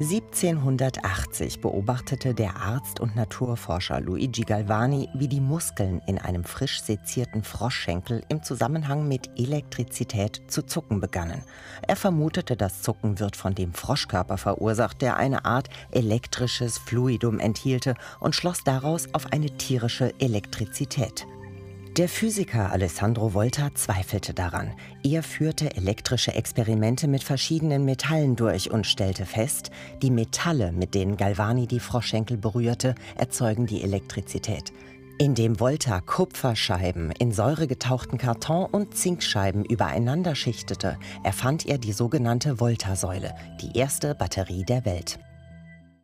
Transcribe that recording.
1780 beobachtete der Arzt und Naturforscher Luigi Galvani, wie die Muskeln in einem frisch sezierten Froschschenkel im Zusammenhang mit Elektrizität zu zucken begannen. Er vermutete, das Zucken wird von dem Froschkörper verursacht, der eine Art elektrisches Fluidum enthielte und schloss daraus auf eine tierische Elektrizität. Der Physiker Alessandro Volta zweifelte daran. Er führte elektrische Experimente mit verschiedenen Metallen durch und stellte fest, die Metalle, mit denen Galvani die Froschschenkel berührte, erzeugen die Elektrizität. Indem Volta Kupferscheiben in Säure getauchten Karton und Zinkscheiben übereinander schichtete, erfand er die sogenannte Volta-Säule, die erste Batterie der Welt.